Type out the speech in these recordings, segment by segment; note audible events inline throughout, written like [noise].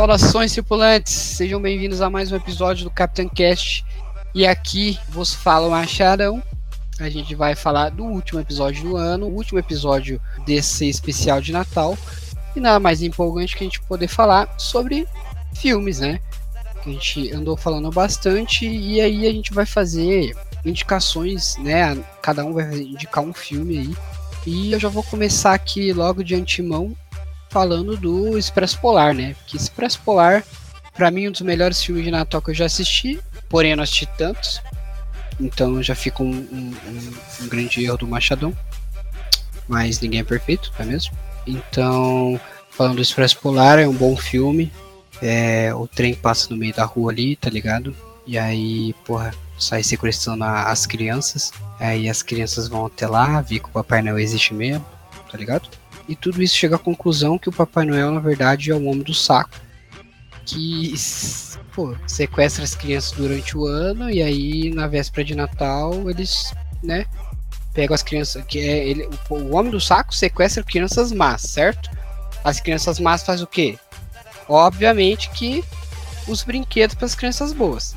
Saudações, tripulantes! Sejam bem-vindos a mais um episódio do Capitão Cast. E aqui vos fala o Macharão. A gente vai falar do último episódio do ano, o último episódio desse especial de Natal. E nada mais empolgante que a gente poder falar sobre filmes, né? Que a gente andou falando bastante. E aí a gente vai fazer indicações, né? Cada um vai indicar um filme aí. E eu já vou começar aqui logo de antemão falando do Expresso Polar, né? Que Expresso Polar, para mim, um dos melhores filmes de Natal que eu já assisti, porém eu não assisti tantos. Então já fica um, um, um, um grande erro do Machadão. Mas ninguém é perfeito, não é mesmo? Então, falando do Expresso Polar, é um bom filme. É, o trem passa no meio da rua ali, tá ligado? E aí, porra, sai sequestrando as crianças. Aí as crianças vão até lá, ver que o Papai Noel existe mesmo, tá ligado? E tudo isso chega à conclusão que o Papai Noel, na verdade, é o homem do saco. Que pô, sequestra as crianças durante o ano e aí na véspera de Natal eles, né, pegam as crianças. que é ele, o, homem do saco sequestra crianças más, certo? As crianças más faz o quê? Obviamente que os brinquedos para as crianças boas.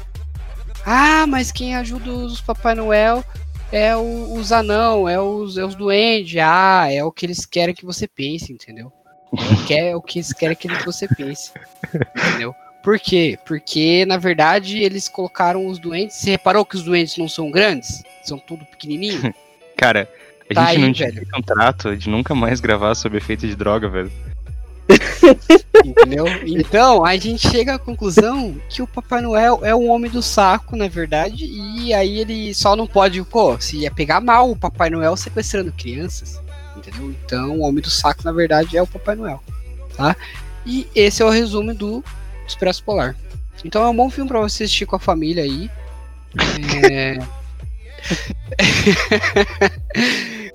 Ah, mas quem ajuda os Papai Noel é o, os anão, é os, é os duendes, ah, é o que eles querem que você pense, entendeu? É, [laughs] o que eles querem que você pense, entendeu? Por quê? Porque, na verdade, eles colocaram os doentes. Você reparou que os doentes não são grandes? São tudo pequenininho? [laughs] Cara, a tá gente aí, não tinha contrato de nunca mais gravar sobre efeito de droga, velho. Entendeu? [laughs] Então, a gente chega à conclusão que o Papai Noel é o homem do saco, na verdade, e aí ele só não pode, pô, se ia pegar mal o Papai Noel sequestrando crianças, entendeu? Então, o homem do saco, na verdade, é o Papai Noel, tá? E esse é o resumo do Expresso Polar. Então, é um bom filme para você assistir com a família aí. É... [laughs]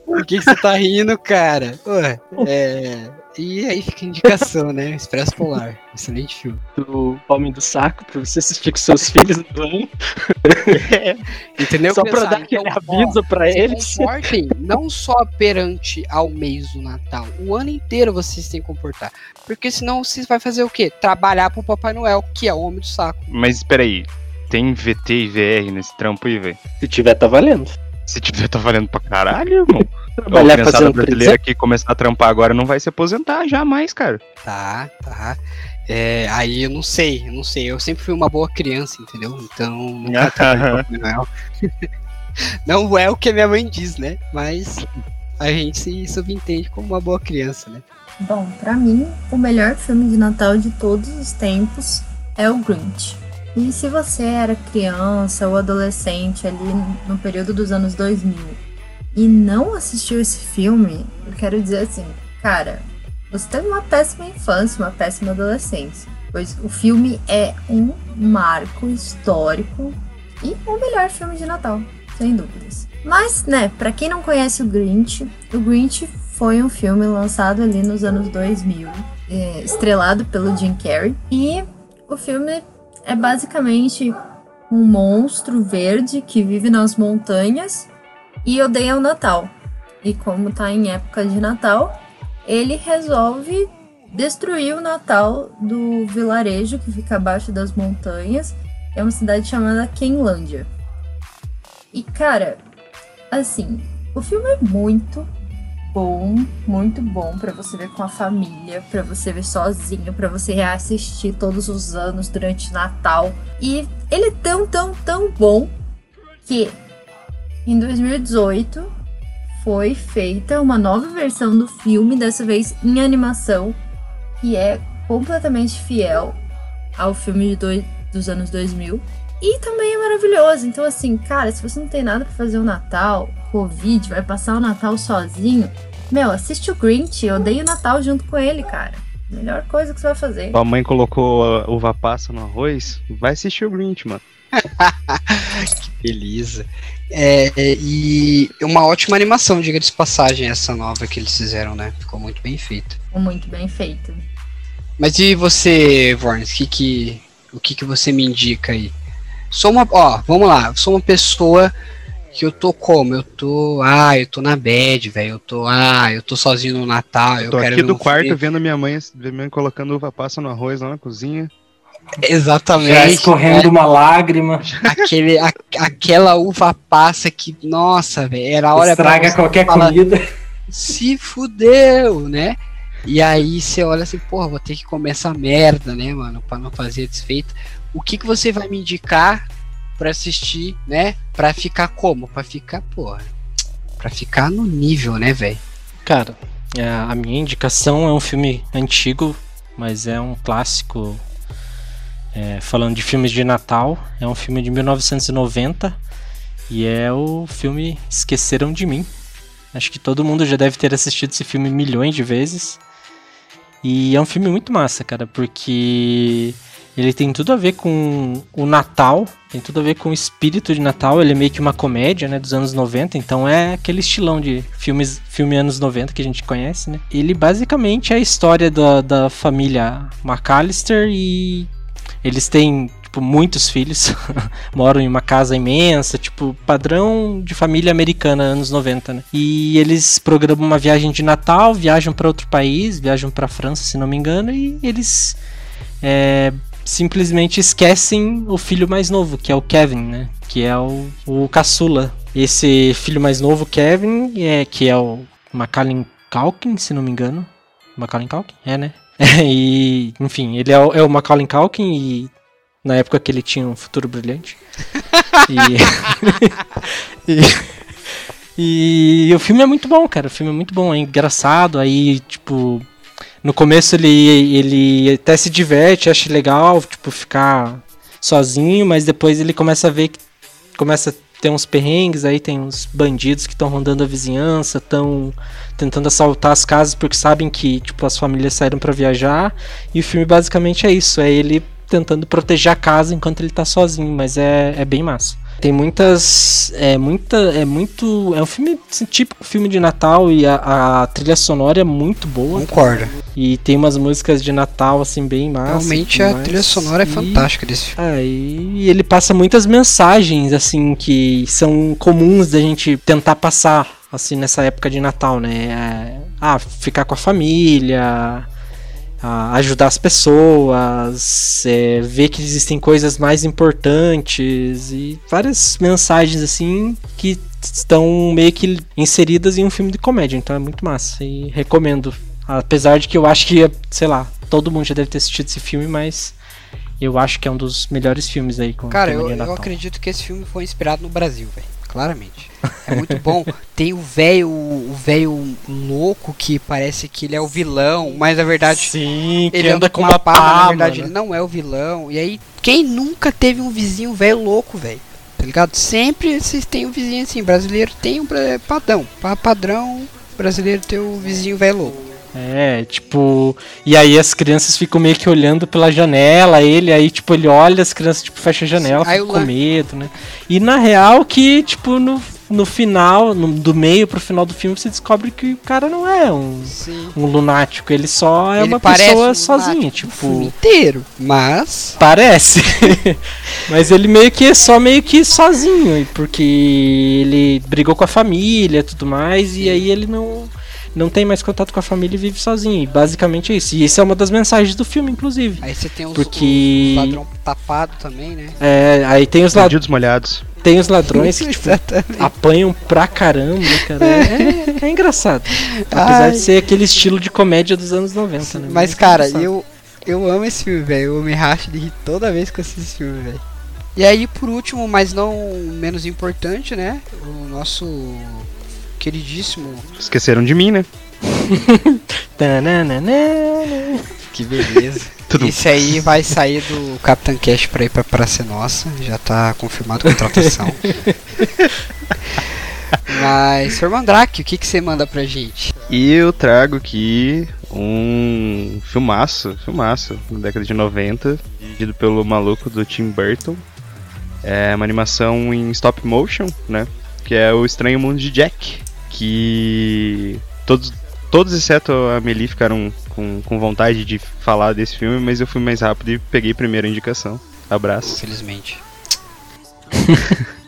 Por que, que, você tá rindo, cara? Ué, é... E aí fica a indicação, né? Expresso Polar. Excelente filme. Do Homem do Saco, pra você assistir com seus filhos no ano. é. Entendeu? Só pra dar aquele então, aviso pra eles. Comportem não só perante ao mês do Natal. O ano inteiro vocês têm que comportar. Porque senão vocês vai fazer o quê? Trabalhar pro Papai Noel, que é o Homem do Saco. Mas espera aí. Tem VT e VR nesse trampo aí, velho? Se tiver, tá valendo. Se tiver, tá valendo pra caralho, irmão. Trabalhar a fazendo brasileira que começar a trampar agora não vai se aposentar jamais, cara. Tá, tá. É, aí eu não sei, eu não sei. Eu sempre fui uma boa criança, entendeu? Então não, [laughs] não é o que a minha mãe diz, né? Mas a gente se subentende como uma boa criança, né? Bom, para mim, o melhor filme de Natal de todos os tempos é o Grinch. E se você era criança ou adolescente ali no período dos anos 2000 e não assistiu esse filme, eu quero dizer assim, cara, você teve uma péssima infância, uma péssima adolescência. Pois o filme é um marco histórico e o melhor filme de Natal, sem dúvidas. Mas, né, para quem não conhece o Grinch, o Grinch foi um filme lançado ali nos anos 2000, é, estrelado pelo Jim Carrey. E o filme é basicamente um monstro verde que vive nas montanhas e odeia o Natal. E como tá em época de Natal, ele resolve destruir o Natal do vilarejo que fica abaixo das montanhas. É uma cidade chamada Kenlândia. E cara, assim, o filme é muito bom, muito bom para você ver com a família, para você ver sozinho, para você reassistir todos os anos durante Natal. E ele é tão, tão, tão bom que em 2018, foi feita uma nova versão do filme, dessa vez em animação, que é completamente fiel ao filme dois, dos anos 2000. E também é maravilhoso. Então, assim, cara, se você não tem nada para fazer o Natal, Covid, vai passar o Natal sozinho, meu, assiste o Grinch, eu odeio o Natal junto com ele, cara. Melhor coisa que você vai fazer. A mãe colocou uva passa no arroz, vai assistir o Grinch, mano. [laughs] que beleza. É, e uma ótima animação, diga de passagem, essa nova que eles fizeram, né? Ficou muito bem feito. Ficou muito bem feito. Mas e você, Vornes, que que, o que, que você me indica aí? Sou uma, ó, vamos lá, sou uma pessoa que eu tô como? Eu tô. Ah, eu tô na bad, velho. Eu tô. Ah, eu tô sozinho no Natal. Eu, tô quero aqui do quarto filme. vendo minha mãe, minha mãe colocando uva passa no arroz lá na cozinha. Exatamente. Já escorrendo né? uma lágrima. Aquele, a- aquela uva passa que, nossa, velho, era a hora pra Estraga qualquer falar, comida. Se fudeu, né? E aí você olha assim, porra, vou ter que comer essa merda, né, mano, pra não fazer desfeita. O que que você vai me indicar pra assistir, né? Pra ficar como? Pra ficar, porra, pra ficar no nível, né, velho? Cara, é, a minha indicação é um filme antigo, mas é um clássico. É, falando de filmes de Natal, é um filme de 1990 e é o filme Esqueceram de Mim. Acho que todo mundo já deve ter assistido esse filme milhões de vezes. E é um filme muito massa, cara, porque ele tem tudo a ver com o Natal, tem tudo a ver com o espírito de Natal. Ele é meio que uma comédia, né, dos anos 90, então é aquele estilão de filmes, filme anos 90 que a gente conhece, né? Ele basicamente é a história da, da família McAllister e eles têm tipo muitos filhos, [laughs] moram em uma casa imensa, tipo padrão de família americana anos 90, né? E eles programam uma viagem de Natal, viajam para outro país, viajam para França, se não me engano, e eles é, simplesmente esquecem o filho mais novo, que é o Kevin, né? Que é o, o caçula. Esse filho mais novo, Kevin, é, que é o Macaulay Culkin, se não me engano. Macaulay Culkin? É, né? [laughs] e, enfim, ele é o, é o Macaulay Culkin e na época que ele tinha um futuro brilhante. [laughs] E, [laughs] e, e o filme é muito bom, cara. O filme é muito bom, é engraçado. Aí, tipo, no começo ele, ele até se diverte, acha legal, tipo, ficar sozinho, mas depois ele começa a ver que começa a ter uns perrengues, aí tem uns bandidos que estão rondando a vizinhança, estão tentando assaltar as casas porque sabem que, tipo, as famílias saíram para viajar. E o filme basicamente é isso, é ele tentando proteger a casa enquanto ele tá sozinho, mas é, é bem massa. Tem muitas. É muita. É muito. É um filme assim, típico filme de Natal e a, a trilha sonora é muito boa. Concordo. E tem umas músicas de Natal, assim, bem massas. Realmente a mais. trilha sonora é E- fantástica desse filme. é, e ele passa muitas mensagens, assim, que são comuns da gente tentar passar, assim, nessa época de Natal, né? É, ah, ficar com a família, ajudar as pessoas, é, ver que existem coisas mais importantes e várias mensagens, assim, que estão meio que inseridas em um filme de comédia, então é muito massa e recomendo. Apesar de que eu acho que, sei lá, todo mundo já deve ter assistido esse filme, mas eu acho que é um dos melhores filmes aí com Cara, eu, eu acredito que esse filme foi inspirado no Brasil, velho. Claramente. É muito bom. Tem o velho, o velho louco que parece que ele é o vilão, mas na verdade Sim, ele anda com uma pá, pá, na verdade mano. ele não é o vilão. E aí, quem nunca teve um vizinho velho louco, velho? Tá ligado? Sempre vocês têm um vizinho assim, brasileiro tem um bra- padrão. Pa- Padrão brasileiro tem o vizinho velho louco. É, tipo, e aí as crianças ficam meio que olhando pela janela, ele aí, tipo, ele olha, as crianças, tipo, fecham a janela, Sim, ficam com medo, né? E na real que, tipo, no, no final, no- do meio pro final do filme, você descobre que o cara não é um, Sim. um lunático, ele só é Ele uma pessoa um sozinha, lunático o filme tipo... inteiro, mas Parece. [laughs] Mas ele meio que é só meio que sozinho, porque ele brigou com a família e tudo mais, e aí ele não, não tem mais contato com a família e vive sozinho. E basicamente é isso. E isso é uma das mensagens do filme, inclusive. aí você tem os, Porque- os ladrão tapado também, né? É, aí tem os, lad Bandidos molhados. tem os ladrões que tipo, [laughs] apanham pra caramba, cara. É, é engraçado. Apesar Ai. de ser aquele estilo de comédia dos anos 90, né? Mas, é cara, engraçado. eu, eu amo esse filme, velho. Eu me racho de rir toda vez que eu assisto esse filme, velho. E aí, por último, mas não menos importante, né? O nosso queridíssimo. Esqueceram de mim, né? [laughs] Que beleza. Tudo. Esse aí vai sair do Capitão Cash pra ir pra Praça Nossa. Já tá confirmado a contratação. [laughs] Mas, Sr. Mandrake, o que, que você manda pra gente? E eu trago aqui um filmaço, filmaço, na década de 90, dirigido pelo maluco do Tim Burton. É uma animação em stop motion, né? Que é o Estranho Mundo de Jack. Que todos, todos exceto a Amelie ficaram com, com vontade de falar desse filme, mas eu fui mais rápido e peguei a primeira indicação. Abraço. Infelizmente. [laughs]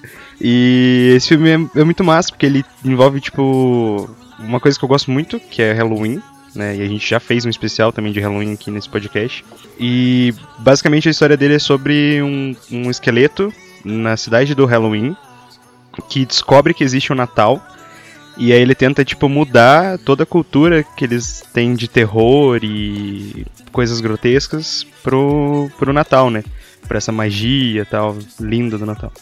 E esse filme é, é muito massa, porque ele envolve, tipo, uma coisa que eu gosto muito, que é Halloween. Né, e a gente já fez um especial também de Halloween aqui nesse podcast. E basicamente a história dele é sobre um, um esqueleto na cidade do Halloween que descobre que existe o um Natal. E aí ele tenta, tipo, mudar toda a cultura que eles têm de terror e coisas grotescas pro, pro Natal, né? Pra essa magia tal, linda do Natal.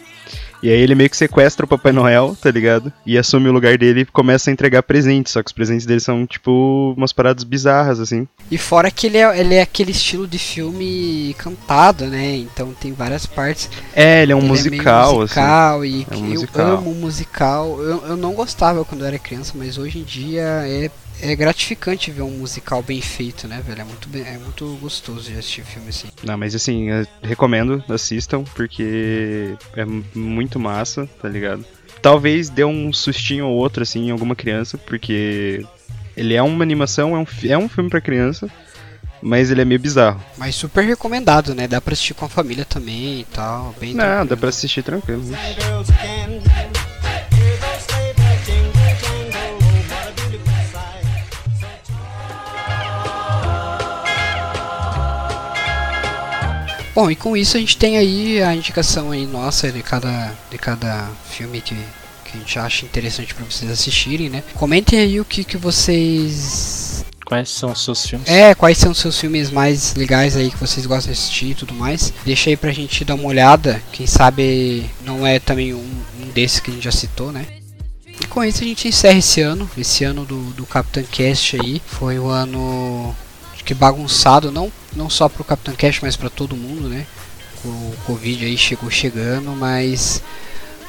E aí ele meio que sequestra o Papai Noel, tá ligado? E assume o lugar dele e começa a entregar presentes. Só que os presentes dele são, tipo, umas paradas bizarras, assim. E fora que ele é, ele é aquele estilo de filme cantado, né? Então tem várias partes. É, ele é um ele musical, é musical assim. E é um eu musical. amo musical. Eu, eu não gostava quando eu era criança, mas hoje em dia é é gratificante ver um musical bem feito, né, velho? É muito, bem, é muito gostoso de assistir filme assim. Não, mas assim, recomendo, assistam, porque é muito massa, tá ligado? Talvez dê um sustinho ou outro, assim, em alguma criança, porque ele é uma animação, é um, é um filme para criança, mas ele é meio bizarro. Mas super recomendado, né? Dá pra assistir com a família também e tal. Bem Não, tranquilo. dá pra assistir tranquilo. Bom, e com isso a gente tem aí a indicação aí nossa de cada, de cada filme que, que a gente acha interessante para vocês assistirem, né? Comentem aí o que, que vocês Quais são os seus filmes? É, quais são os seus filmes mais legais aí que vocês gostam de assistir e tudo mais. Deixa aí pra gente dar uma olhada. Quem sabe não é também um, um desses que a gente já citou, né? E com isso a gente encerra esse ano. Esse ano do, do Capitão Cast aí. Foi o ano que bagunçado, não, não só pro Capitão Cash, mas para todo mundo, né? O Covid aí chegou chegando, mas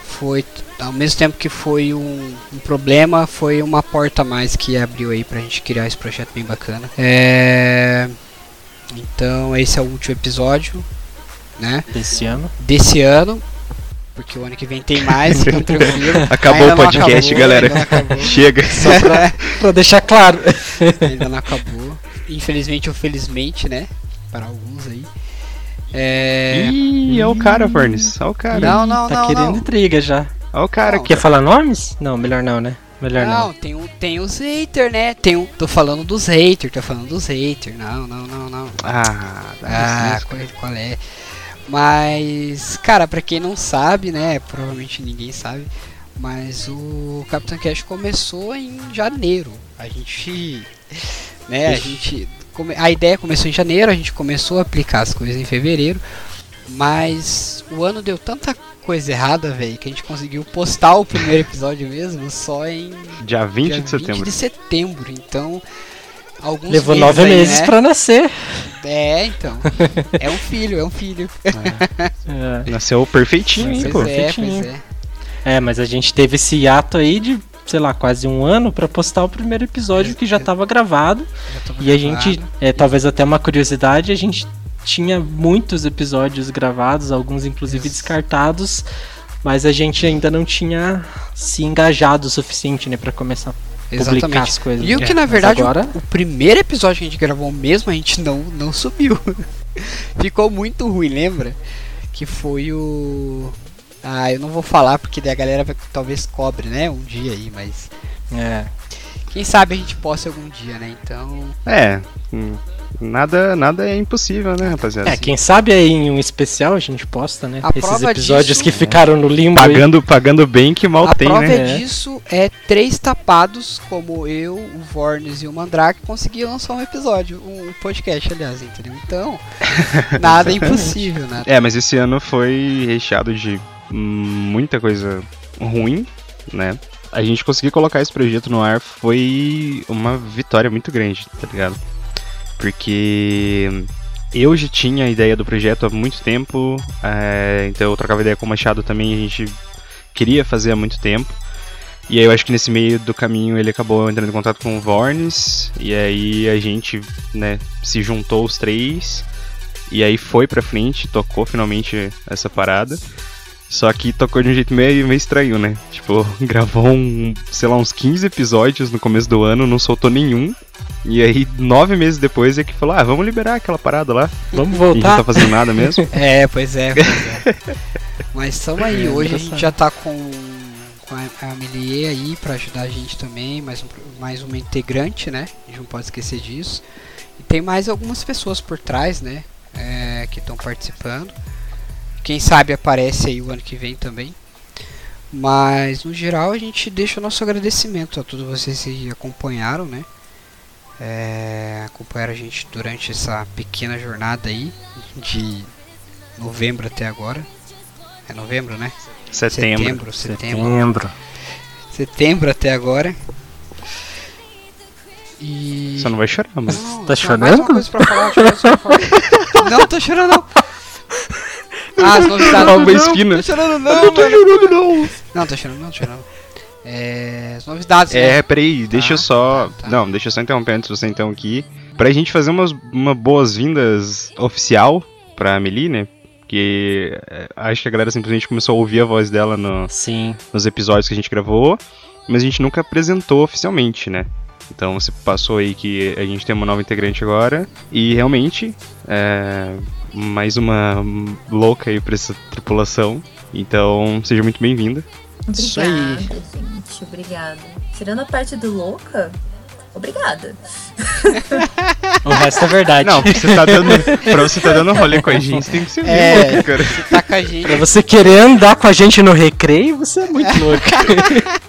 foi ao mesmo tempo que foi um, um, problema, foi uma porta a mais que abriu aí pra gente criar esse projeto bem bacana. É... Então esse é o último episódio, né? Desse ano. Desse ano. Porque o ano que vem tem mais, então [laughs] tranquilo. Acabou ainda o podcast, acabou, galera. [laughs] Chega. [laughs] Só pra, pra deixar claro. ainda não acabou infelizmente ou felizmente, né? Para alguns aí. É. Ih, é o cara, Furnace. Olha o cara. Não, não, tá não. querendo não. intriga já. Olha o cara. Não, Quer falar nomes? Não, melhor não, né? Melhor não. Não, tem, um, tem os haters, né? Tem um, tô falando dos haters, tô falando dos haters. Não, não, não, não. Ah, ah qual, qual é? Mas, cara, pra quem não sabe, né? Provavelmente ninguém sabe. Mas o Capitão Cash começou em janeiro. A gente [laughs] né? A gente a ideia começou em janeiro, a gente começou a aplicar as coisas em fevereiro, mas o ano deu tanta coisa errada, velho, que a gente conseguiu postar o primeiro episódio mesmo só em dia 20 dia de setembro. 20 de setembro. Então, alguns levou meses nove aí, meses né? para nascer. É, então. é um filho, é um filho. É. É. Nasceu perfeitinho, pois pô. É, perfeitinho. pois é. É, mas a gente teve esse ato aí de sei lá, quase um ano para postar o primeiro episódio que já estava gravado. Já e a gente, é, talvez até uma curiosidade, a gente tinha muitos episódios gravados, alguns inclusive Isso. descartados, mas a gente ainda não tinha se engajado o suficiente, né, para começar a Exatamente. publicar as coisas. E o que na verdade agora... o, o, primeiro episódio que a gente gravou mesmo, a gente não não subiu. [laughs] Ficou muito ruim, lembra? Que foi o ah, eu não vou falar porque daí a galera vai, talvez cobre, né? Um dia aí, mas. É. Quem sabe a gente possa algum dia, né? Então. É. Hum, nada, nada é impossível, né, rapaziada? É, quem sabe aí em um especial a gente posta, né? A Esses episódios disso, que ficaram no limbo. Pagando, aí. pagando bem que mal a tem, né? A prova disso é três tapados, como eu, o Vornes e o Mandrake, conseguiram lançar um episódio, um podcast, aliás, entendeu? Então, [laughs] nada é impossível, nada. É, mas esse ano foi recheado de muita coisa ruim, né? A gente conseguir colocar esse projeto no ar foi uma vitória muito grande, tá ligado? Porque eu já tinha a ideia do projeto há muito tempo, é, então eu trocava ideia com o Machado também, a gente queria fazer há muito tempo. E aí eu acho que nesse meio do caminho ele acabou entrando em contato com o Vornes, e aí a gente, né, se juntou os três, e aí foi pra frente, tocou finalmente essa parada. Só que tocou de um jeito meio, meio estranho, né? Tipo, [laughs] gravou um, sei lá, uns 15 episódios no começo do ano, não soltou nenhum. E aí, nove meses depois, é que falou: ah, vamos liberar aquela parada lá. Vamos voltar. E não tá fazendo nada mesmo. [laughs] é, pois é, pois é. Mas estamos aí, É, hoje a gente já tá com, com a a Amelie aí pra ajudar a gente também, mais, um, mais uma integrante, né? A gente não pode esquecer disso. E tem mais algumas pessoas por trás, né? é, que estão participando. Quem sabe aparece aí o ano que vem também. Mas no geral a gente deixa o nosso agradecimento a todos vocês que acompanharam, né? É, acompanharam a gente durante essa pequena jornada aí de novembro até agora. É novembro, né? Setembro. Setembro, setembro, Setembro. setembro até agora. E. Só não vai chorar, mano. Não, Tá tinha mais uma chorando? coisa pra falar, tinha mais uma coisa pra falar. [laughs] não, tô chorando não. Ah, as novidades. Ó, uma não, espina. Tô chorando não, não tô chorando não. Não, tô chorando não, tô chorando. É, as novidades, É, né? peraí, deixa eu só. tá, tá. Não, deixa eu só interromper antes de você então aqui. Pra gente fazer umas uma boas-vindas oficial pra Amelie, né? Porque é, acho que a galera simplesmente começou a ouvir a voz dela no- Sim. nos episódios que a gente gravou, mas a gente nunca apresentou oficialmente, né? Então você passou aí que a gente tem uma nova integrante agora, e realmente, é, mais uma louca aí pra essa tripulação. Então, seja muito bem-vinda. Isso aí. Obrigada, gente. Obrigada. Tirando a parte do louca, obrigada. O resto é verdade. Não, pra você tá dando, pra você tá dando rolê com a gente, tem que ser É. louca, cara. Você tá com a gente. Pra você querer andar com a gente no recreio, você é muito louco. [laughs]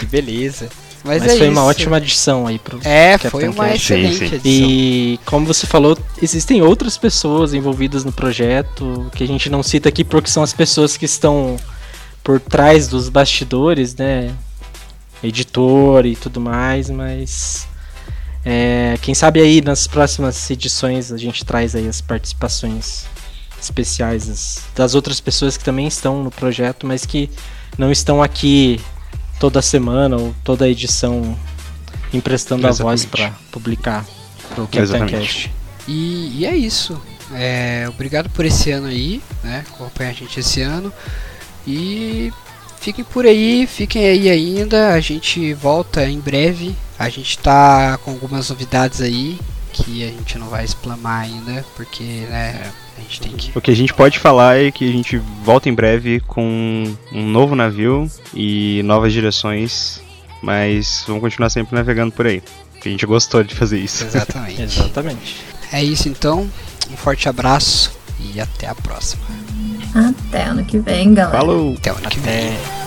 Que beleza. Mas, Mas é foi isso. uma ótima adição aí pro. É, foi uma Cash. excelente Sim, sim. edição. E como você falou, existem outras pessoas envolvidas no projeto que a gente não cita aqui porque são as pessoas que estão por trás dos bastidores, né? Editor e tudo mais, mas é, quem sabe aí nas próximas edições a gente traz aí as participações especiais das, das outras pessoas que também estão no projeto, mas que não estão aqui toda semana ou toda edição emprestando a voz Exatamente. para publicar pro Exatamente. Cast. E, e é isso. É, obrigado por esse ano aí, né? Acompanhar a gente esse ano. E fiquem por aí, fiquem aí ainda. A gente volta em breve. A gente tá com algumas novidades aí que a gente não vai explamar ainda, porque né, a gente tem que. O que a gente pode falar é que a gente volta em breve com um novo navio e novas direções, mas vamos continuar sempre navegando por aí. porque A gente gostou de fazer isso. Exatamente. [laughs] Exatamente. É isso então. Um forte abraço e até a próxima. Até ano que vem, galera. Falou! Até o ano que vem. Até.